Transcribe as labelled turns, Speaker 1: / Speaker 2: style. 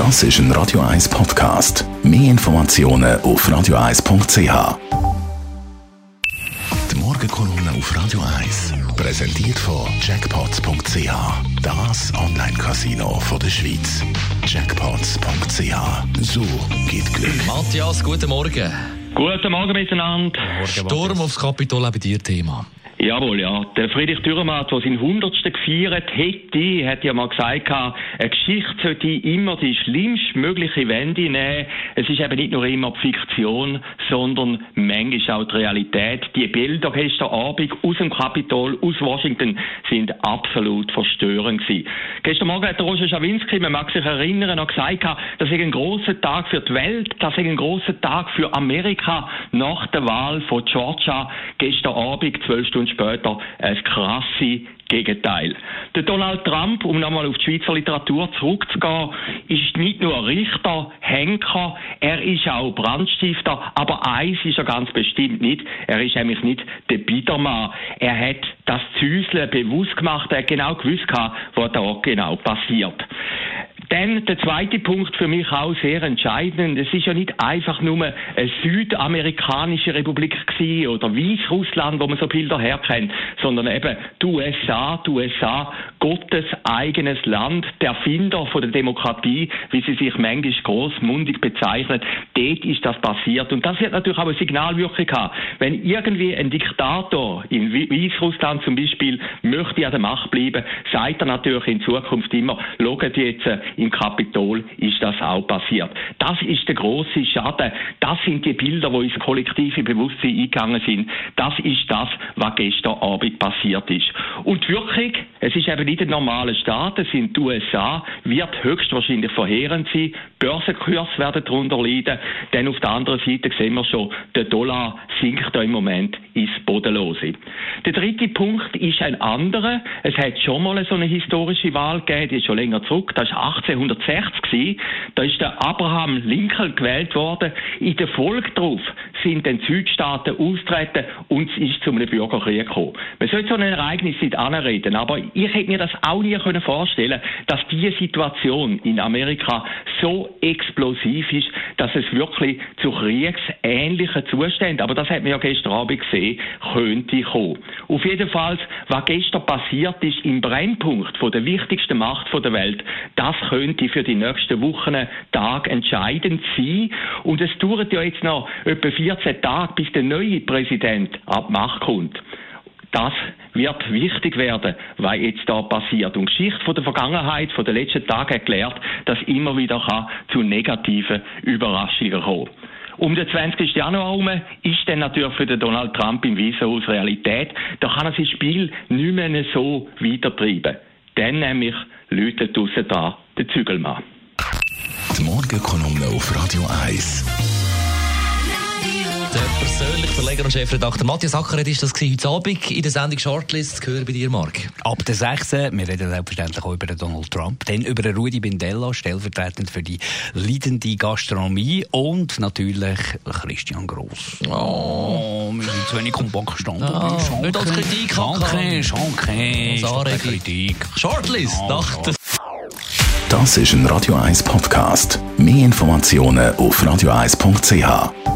Speaker 1: Das ist ein Radio 1 Podcast. Mehr Informationen auf radio1.ch. Die Morgenkolumne auf Radio 1 präsentiert von Jackpots.ch. Das Online-Casino der Schweiz. Jackpots.ch. So geht Glück.
Speaker 2: Matthias, guten Morgen.
Speaker 3: Guten Morgen miteinander.
Speaker 2: Sturm aufs Kapitol, auch bei dir Thema.
Speaker 3: Jawohl, ja. Der Friedrich Dürrematt, der seinen 100. gefeiert hätte, hat ja mal gesagt, eine Geschichte sollte immer die schlimmstmögliche Wende nehmen. Es ist eben nicht nur immer die Fiktion, sondern manchmal auch die Realität. Die Bilder gestern Abend aus dem Kapitol, aus Washington, sind absolut verstörend gewesen. Gestern Morgen hat der Roger Schawinski, man mag sich erinnern, noch gesagt, das ist ein großer Tag für die Welt, das ist ein großer Tag für Amerika nach der Wahl von Georgia. Gestern Abend, zwölf Stunden später ein krasse Gegenteil. Der Donald Trump, um nochmal auf die Schweizer Literatur zurückzugehen, ist nicht nur Richter, Henker, er ist auch Brandstifter, aber eins ist er ganz bestimmt nicht. Er ist nämlich nicht der Biedermann. Er hat das Züseln bewusst gemacht, er hat genau gewusst, was da genau passiert. Dann der zweite Punkt für mich auch sehr entscheidend. Es ist ja nicht einfach nur eine südamerikanische Republik gewesen oder Weißrussland, wo man so Bilder herkennt, sondern eben die USA, die USA, Gottes eigenes Land, der Erfinder von der Demokratie, wie sie sich manchmal großmundig bezeichnet. Dort ist das passiert. Und das wird natürlich auch eine Signalwirkung haben. Wenn irgendwie ein Diktator in Weißrussland zum Beispiel möchte an der Macht bleiben, sagt er natürlich in Zukunft immer, schaut jetzt im Kapitol ist das auch passiert. Das ist der große Schaden. Das sind die Bilder, wo ins kollektive Bewusstsein eingegangen sind. Das ist das, was gestern Abend passiert ist. Und wirklich, es ist eben nicht ein normaler Staat, es sind die USA, wird höchstwahrscheinlich verheerend sein. Börsenkurs werden darunter leiden. Denn auf der anderen Seite sehen wir schon, der Dollar sinkt im Moment ins Bodenlose. Der dritte Punkt ist ein anderer. Es hat schon mal so eine historische Wahl gegeben, die ist schon länger zurück. Das war 1860 gewesen. Da ist der Abraham Lincoln gewählt worden. In der Folge darauf sind dann Südstaaten austreten und es ist zu einem Bürgerkrieg gekommen. Man sollte so ein Ereignis nicht anreden, aber ich hätte mir das auch nie vorstellen können dass diese Situation in Amerika so explosiv ist, dass es wirklich zu kriegsähnlichen Zuständen, aber das hat man ja gestern Abend gesehen, könnte kommen. Auf jeden Fall, was gestern passiert ist im Brennpunkt von der wichtigsten Macht der Welt, das könnte für die nächsten Wochen, Tage entscheidend sein. Und es dauert ja jetzt noch etwa 14 Tage, bis der neue Präsident ab Macht kommt. Das wird wichtig werden, was jetzt da passiert. Und Geschichte von der Vergangenheit, von den letzten Tagen gelernt, dass immer wieder kann zu negativen Überraschungen kommen. Um den 20. Januar herum ist dann natürlich für den Donald Trump im Weißen Realität. Da kann er sein Spiel nicht mehr so weitertreiben. Dann nämlich läutet draussen da der Zügelmann.
Speaker 1: Die Morgenkolumne auf Radio 1
Speaker 2: persönlich Verleger und Chefredakteur Matthias Ackeret ist das heute Abend in der Sendung Shortlist. Gehören bei dir, Marc?
Speaker 4: Ab der 6. Wir reden selbstverständlich auch über Donald Trump, dann über Rudi Bindella, stellvertretend für die leidende Gastronomie und natürlich Christian Gross.
Speaker 2: Oh,
Speaker 4: wir sind zu wenig kompakt gestanden.
Speaker 2: Ah, Schanke, nicht als Kritik,
Speaker 4: Schanke, Schanke, Kritik.
Speaker 2: Shortlist, oh, nach der
Speaker 1: Das ist ein Radio 1 Podcast. Mehr Informationen auf radio1.ch.